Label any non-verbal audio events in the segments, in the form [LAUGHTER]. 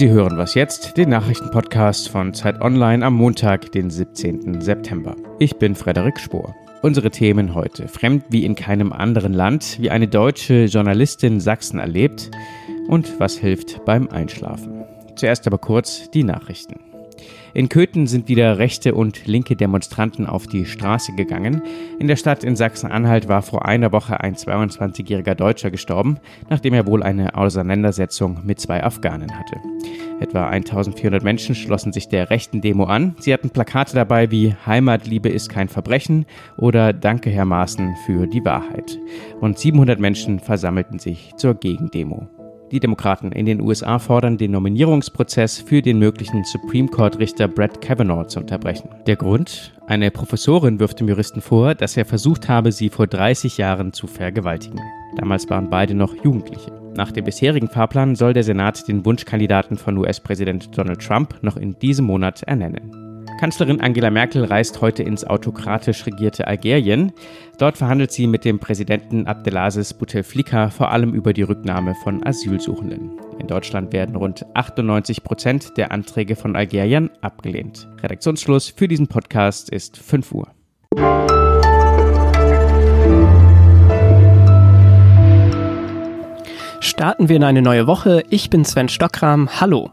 Sie hören was jetzt, den Nachrichtenpodcast von Zeit Online am Montag, den 17. September. Ich bin Frederik Spohr. Unsere Themen heute. Fremd wie in keinem anderen Land, wie eine deutsche Journalistin Sachsen erlebt und was hilft beim Einschlafen. Zuerst aber kurz die Nachrichten. In Köthen sind wieder rechte und linke Demonstranten auf die Straße gegangen. In der Stadt in Sachsen-Anhalt war vor einer Woche ein 22-jähriger Deutscher gestorben, nachdem er wohl eine Auseinandersetzung mit zwei Afghanen hatte. Etwa 1400 Menschen schlossen sich der rechten Demo an. Sie hatten Plakate dabei wie Heimatliebe ist kein Verbrechen oder Danke Herr Maaßen für die Wahrheit. Rund 700 Menschen versammelten sich zur Gegendemo. Die Demokraten in den USA fordern, den Nominierungsprozess für den möglichen Supreme Court-Richter Brett Kavanaugh zu unterbrechen. Der Grund? Eine Professorin wirft dem Juristen vor, dass er versucht habe, sie vor 30 Jahren zu vergewaltigen. Damals waren beide noch Jugendliche. Nach dem bisherigen Fahrplan soll der Senat den Wunschkandidaten von US-Präsident Donald Trump noch in diesem Monat ernennen. Kanzlerin Angela Merkel reist heute ins autokratisch regierte Algerien. Dort verhandelt sie mit dem Präsidenten Abdelaziz Bouteflika vor allem über die Rücknahme von Asylsuchenden. In Deutschland werden rund 98 Prozent der Anträge von Algerien abgelehnt. Redaktionsschluss für diesen Podcast ist 5 Uhr. Starten wir in eine neue Woche. Ich bin Sven Stockram. Hallo.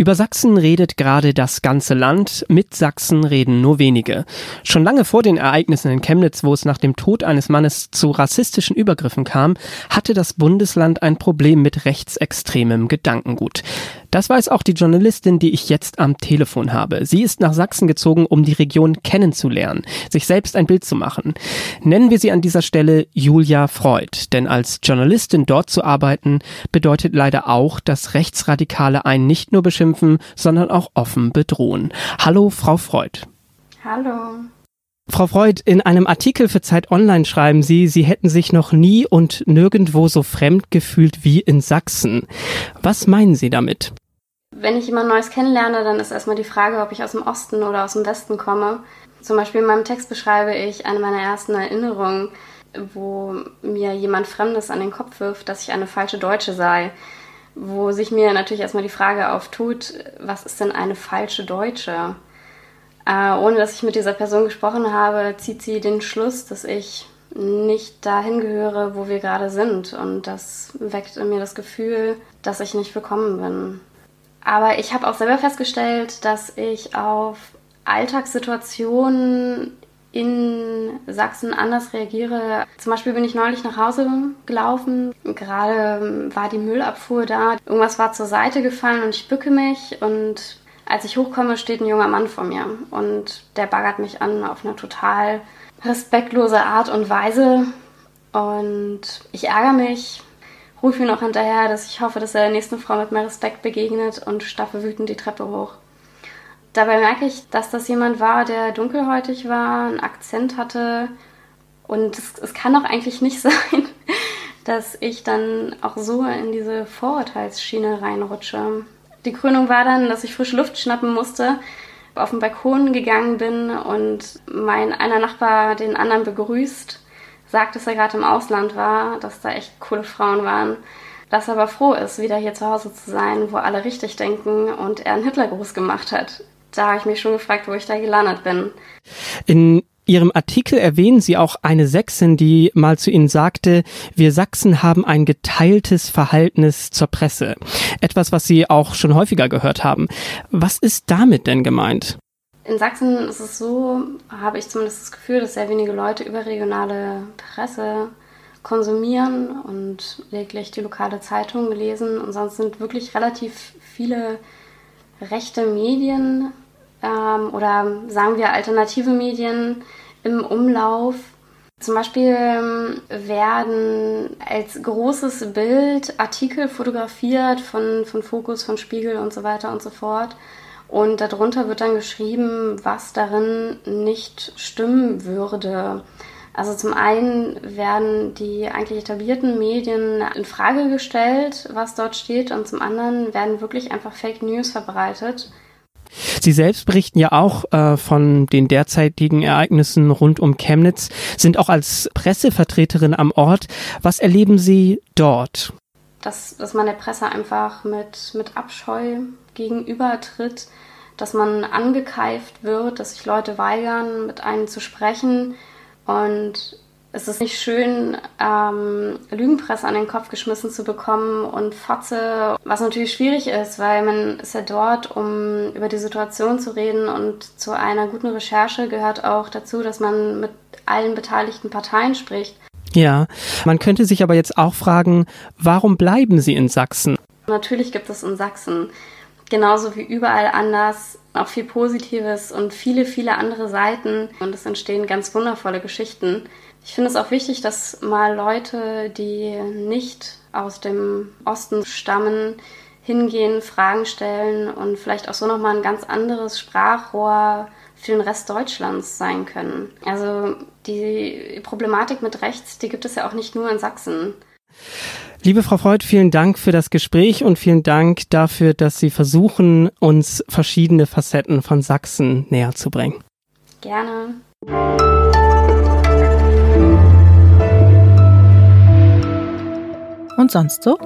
Über Sachsen redet gerade das ganze Land, mit Sachsen reden nur wenige. Schon lange vor den Ereignissen in Chemnitz, wo es nach dem Tod eines Mannes zu rassistischen Übergriffen kam, hatte das Bundesland ein Problem mit rechtsextremem Gedankengut. Das weiß auch die Journalistin, die ich jetzt am Telefon habe. Sie ist nach Sachsen gezogen, um die Region kennenzulernen, sich selbst ein Bild zu machen. Nennen wir sie an dieser Stelle Julia Freud, denn als Journalistin dort zu arbeiten, bedeutet leider auch, dass Rechtsradikale einen nicht nur beschimpfen, sondern auch offen bedrohen. Hallo, Frau Freud. Hallo. Frau Freud, in einem Artikel für Zeit Online schreiben Sie, Sie hätten sich noch nie und nirgendwo so fremd gefühlt wie in Sachsen. Was meinen Sie damit? Wenn ich jemand Neues kennenlerne, dann ist erstmal die Frage, ob ich aus dem Osten oder aus dem Westen komme. Zum Beispiel in meinem Text beschreibe ich eine meiner ersten Erinnerungen, wo mir jemand Fremdes an den Kopf wirft, dass ich eine falsche Deutsche sei. Wo sich mir natürlich erstmal die Frage auftut, was ist denn eine falsche Deutsche? Äh, ohne dass ich mit dieser Person gesprochen habe, zieht sie den Schluss, dass ich nicht dahin gehöre, wo wir gerade sind. Und das weckt in mir das Gefühl, dass ich nicht willkommen bin. Aber ich habe auch selber festgestellt, dass ich auf Alltagssituationen in Sachsen anders reagiere. Zum Beispiel bin ich neulich nach Hause gelaufen. Gerade war die Müllabfuhr da. Irgendwas war zur Seite gefallen und ich bücke mich und als ich hochkomme, steht ein junger Mann vor mir und der baggert mich an auf eine total respektlose Art und Weise. Und ich ärgere mich, rufe ihm noch hinterher, dass ich hoffe, dass er der nächsten Frau mit mehr Respekt begegnet und staffe wütend die Treppe hoch. Dabei merke ich, dass das jemand war, der dunkelhäutig war, einen Akzent hatte. Und es, es kann doch eigentlich nicht [LAUGHS] sein, dass ich dann auch so in diese Vorurteilsschiene reinrutsche. Die Krönung war dann, dass ich frische Luft schnappen musste, auf den Balkon gegangen bin und mein einer Nachbar den anderen begrüßt, sagt, dass er gerade im Ausland war, dass da echt coole Frauen waren, dass er aber froh ist, wieder hier zu Hause zu sein, wo alle richtig denken und er einen Hitlergruß gemacht hat. Da habe ich mich schon gefragt, wo ich da gelandet bin. In Ihrem Artikel erwähnen Sie auch eine Sächsin, die mal zu Ihnen sagte, wir Sachsen haben ein geteiltes Verhältnis zur Presse. Etwas, was Sie auch schon häufiger gehört haben. Was ist damit denn gemeint? In Sachsen ist es so, habe ich zumindest das Gefühl, dass sehr wenige Leute überregionale Presse konsumieren und lediglich die lokale Zeitung lesen. Und sonst sind wirklich relativ viele rechte Medien ähm, oder sagen wir alternative Medien im Umlauf. Zum Beispiel ähm, werden als großes Bild Artikel fotografiert von, von Fokus, von Spiegel und so weiter und so fort. Und darunter wird dann geschrieben, was darin nicht stimmen würde. Also zum einen werden die eigentlich etablierten Medien in Frage gestellt, was dort steht, und zum anderen werden wirklich einfach Fake News verbreitet. Sie selbst berichten ja auch äh, von den derzeitigen Ereignissen rund um Chemnitz, sind auch als Pressevertreterin am Ort. Was erleben Sie dort? dass, dass man der Presse einfach mit, mit Abscheu gegenübertritt, dass man angekeift wird, dass sich Leute weigern, mit einem zu sprechen. Und es ist nicht schön, ähm, Lügenpresse an den Kopf geschmissen zu bekommen und Fotze, was natürlich schwierig ist, weil man ist ja dort, um über die Situation zu reden und zu einer guten Recherche gehört auch dazu, dass man mit allen beteiligten Parteien spricht. Ja, man könnte sich aber jetzt auch fragen, warum bleiben Sie in Sachsen? Natürlich gibt es in Sachsen genauso wie überall anders auch viel Positives und viele, viele andere Seiten und es entstehen ganz wundervolle Geschichten. Ich finde es auch wichtig, dass mal Leute, die nicht aus dem Osten stammen, hingehen, Fragen stellen und vielleicht auch so nochmal ein ganz anderes Sprachrohr für den Rest Deutschlands sein können. Also die Problematik mit rechts, die gibt es ja auch nicht nur in Sachsen. Liebe Frau Freud, vielen Dank für das Gespräch und vielen Dank dafür, dass Sie versuchen, uns verschiedene Facetten von Sachsen näher zu bringen. Gerne. Und sonst so?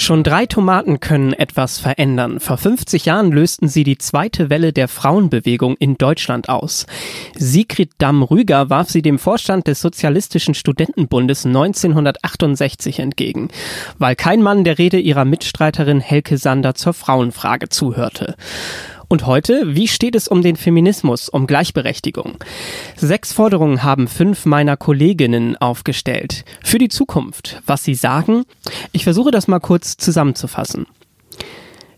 Schon drei Tomaten können etwas verändern. Vor 50 Jahren lösten sie die zweite Welle der Frauenbewegung in Deutschland aus. Sigrid Damm-Rüger warf sie dem Vorstand des Sozialistischen Studentenbundes 1968 entgegen, weil kein Mann der Rede ihrer Mitstreiterin Helke Sander zur Frauenfrage zuhörte. Und heute, wie steht es um den Feminismus, um Gleichberechtigung? Sechs Forderungen haben fünf meiner Kolleginnen aufgestellt. Für die Zukunft. Was sie sagen? Ich versuche das mal kurz zusammenzufassen.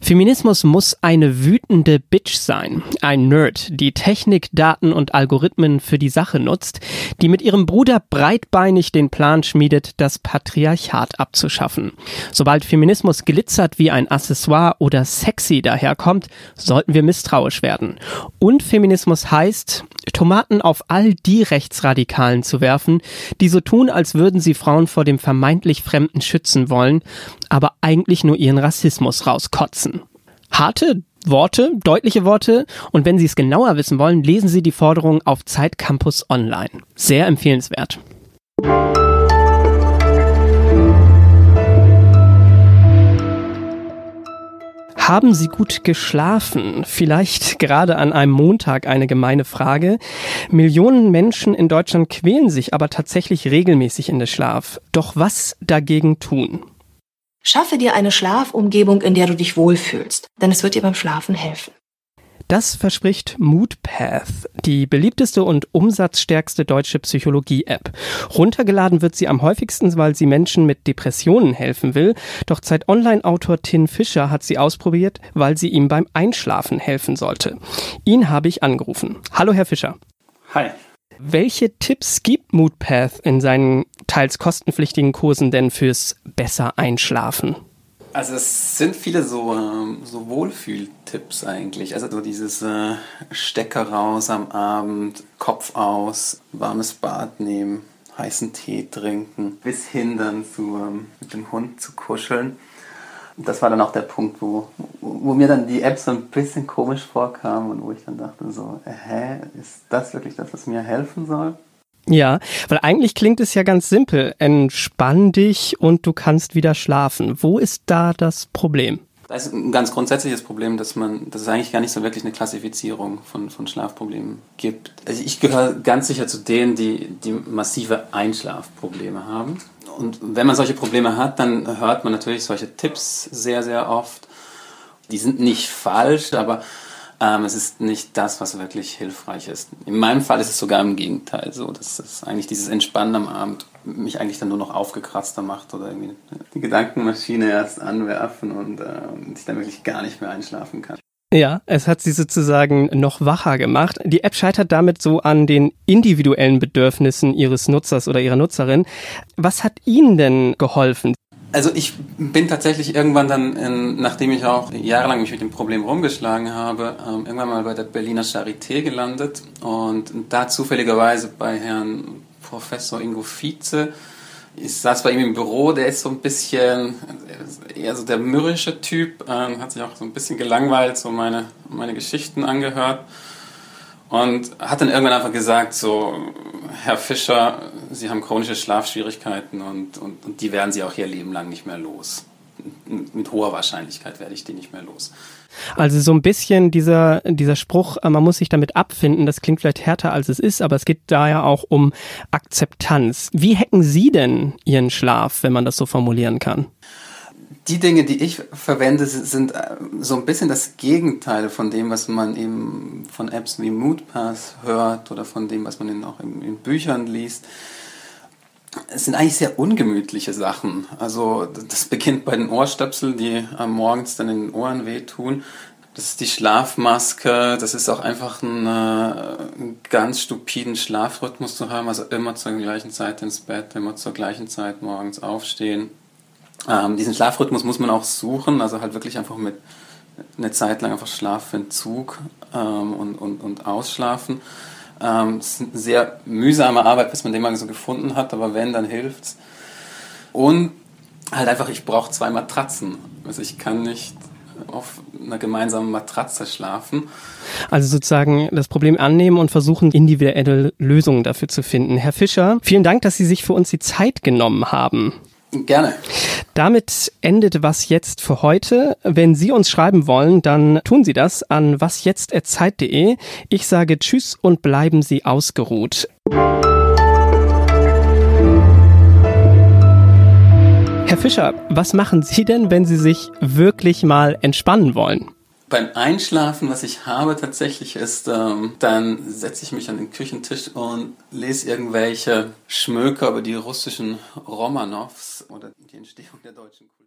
Feminismus muss eine wütende Bitch sein, ein Nerd, die Technik, Daten und Algorithmen für die Sache nutzt, die mit ihrem Bruder breitbeinig den Plan schmiedet, das Patriarchat abzuschaffen. Sobald Feminismus glitzert wie ein Accessoire oder sexy daherkommt, sollten wir misstrauisch werden. Und Feminismus heißt, Tomaten auf all die Rechtsradikalen zu werfen, die so tun, als würden sie Frauen vor dem vermeintlich Fremden schützen wollen, aber eigentlich nur ihren Rassismus rauskotzen. Harte Worte, deutliche Worte und wenn Sie es genauer wissen wollen, lesen Sie die Forderung auf Zeit Campus Online. Sehr empfehlenswert. Haben Sie gut geschlafen? Vielleicht [LAUGHS] gerade an einem Montag eine gemeine Frage. Millionen Menschen in Deutschland quälen sich aber tatsächlich regelmäßig in den Schlaf. Doch was dagegen tun? Schaffe dir eine Schlafumgebung, in der du dich wohlfühlst, denn es wird dir beim Schlafen helfen. Das verspricht Moodpath, die beliebteste und umsatzstärkste deutsche Psychologie-App. Runtergeladen wird sie am häufigsten, weil sie Menschen mit Depressionen helfen will. Doch Zeit Online-Autor Tin Fischer hat sie ausprobiert, weil sie ihm beim Einschlafen helfen sollte. Ihn habe ich angerufen. Hallo, Herr Fischer. Hi. Welche Tipps gibt Moodpath in seinen teils kostenpflichtigen Kursen denn fürs besser Einschlafen? Also es sind viele so, ähm, so Wohlfühltipps eigentlich. Also so dieses äh, Stecker raus am Abend, Kopf aus, warmes Bad nehmen, heißen Tee trinken, bis hin dann zu, ähm, mit dem Hund zu kuscheln. Das war dann auch der Punkt, wo, wo mir dann die App so ein bisschen komisch vorkam und wo ich dann dachte so, äh, hä, ist das wirklich das, was mir helfen soll? Ja, weil eigentlich klingt es ja ganz simpel. Entspann dich und du kannst wieder schlafen. Wo ist da das Problem? Das ist ein ganz grundsätzliches Problem, dass man, dass es eigentlich gar nicht so wirklich eine Klassifizierung von, von Schlafproblemen gibt. Also ich gehöre ganz sicher zu denen, die, die massive Einschlafprobleme haben. Und wenn man solche Probleme hat, dann hört man natürlich solche Tipps sehr, sehr oft. Die sind nicht falsch, aber ähm, es ist nicht das, was wirklich hilfreich ist. In meinem Fall ist es sogar im Gegenteil so, dass es eigentlich dieses Entspannen am Abend mich eigentlich dann nur noch aufgekratzter macht oder irgendwie die Gedankenmaschine erst anwerfen und äh, ich dann wirklich gar nicht mehr einschlafen kann. Ja, es hat sie sozusagen noch wacher gemacht. Die App scheitert damit so an den individuellen Bedürfnissen ihres Nutzers oder ihrer Nutzerin. Was hat Ihnen denn geholfen? Also ich bin tatsächlich irgendwann dann, in, nachdem ich auch jahrelang mich mit dem Problem rumgeschlagen habe, ähm, irgendwann mal bei der Berliner Charité gelandet und da zufälligerweise bei Herrn Professor Ingo Vize. Ich saß bei ihm im Büro, der ist so ein bisschen eher so der mürrische Typ, ähm, hat sich auch so ein bisschen gelangweilt, so meine, meine Geschichten angehört Und hat dann irgendwann einfach gesagt, so, Herr Fischer, Sie haben chronische Schlafschwierigkeiten und, und, und die werden Sie auch Ihr Leben lang nicht mehr los. Mit hoher Wahrscheinlichkeit werde ich die nicht mehr los. Also so ein bisschen dieser, dieser Spruch, äh, man muss sich damit abfinden, das klingt vielleicht härter als es ist, aber es geht da ja auch um Akzeptanz. Wie hacken Sie denn Ihren Schlaf, wenn man das so formulieren kann? die Dinge, die ich verwende, sind äh, so ein bisschen das Gegenteil von dem, was man eben von Apps wie Moodpass hört oder von dem, was man auch in, in Büchern liest. Es sind eigentlich sehr ungemütliche Sachen. Also das beginnt bei den Ohrstöpseln, die am morgens dann in den Ohren wehtun. Das ist die Schlafmaske. Das ist auch einfach ein, äh, einen ganz stupiden Schlafrhythmus zu haben. Also immer zur gleichen Zeit ins Bett, immer zur gleichen Zeit morgens aufstehen ähm, diesen Schlafrhythmus muss man auch suchen, also halt wirklich einfach mit eine Zeit lang einfach Schlafentzug ähm, und, und, und Ausschlafen. Ähm, es ist eine sehr mühsame Arbeit, bis man den mal so gefunden hat, aber wenn, dann hilft's. Und halt einfach, ich brauche zwei Matratzen. Also ich kann nicht auf einer gemeinsamen Matratze schlafen. Also sozusagen das Problem annehmen und versuchen, individuelle Lösungen dafür zu finden. Herr Fischer, vielen Dank, dass Sie sich für uns die Zeit genommen haben. Gerne. Damit endet was jetzt für heute. Wenn Sie uns schreiben wollen, dann tun Sie das an wasjetzt.zeit.de. Ich sage Tschüss und bleiben Sie ausgeruht. Herr Fischer, was machen Sie denn, wenn Sie sich wirklich mal entspannen wollen? Beim Einschlafen, was ich habe tatsächlich, ist, ähm, dann setze ich mich an den Küchentisch und lese irgendwelche Schmöker über die russischen Romanows oder die Entstehung der deutschen Kultur.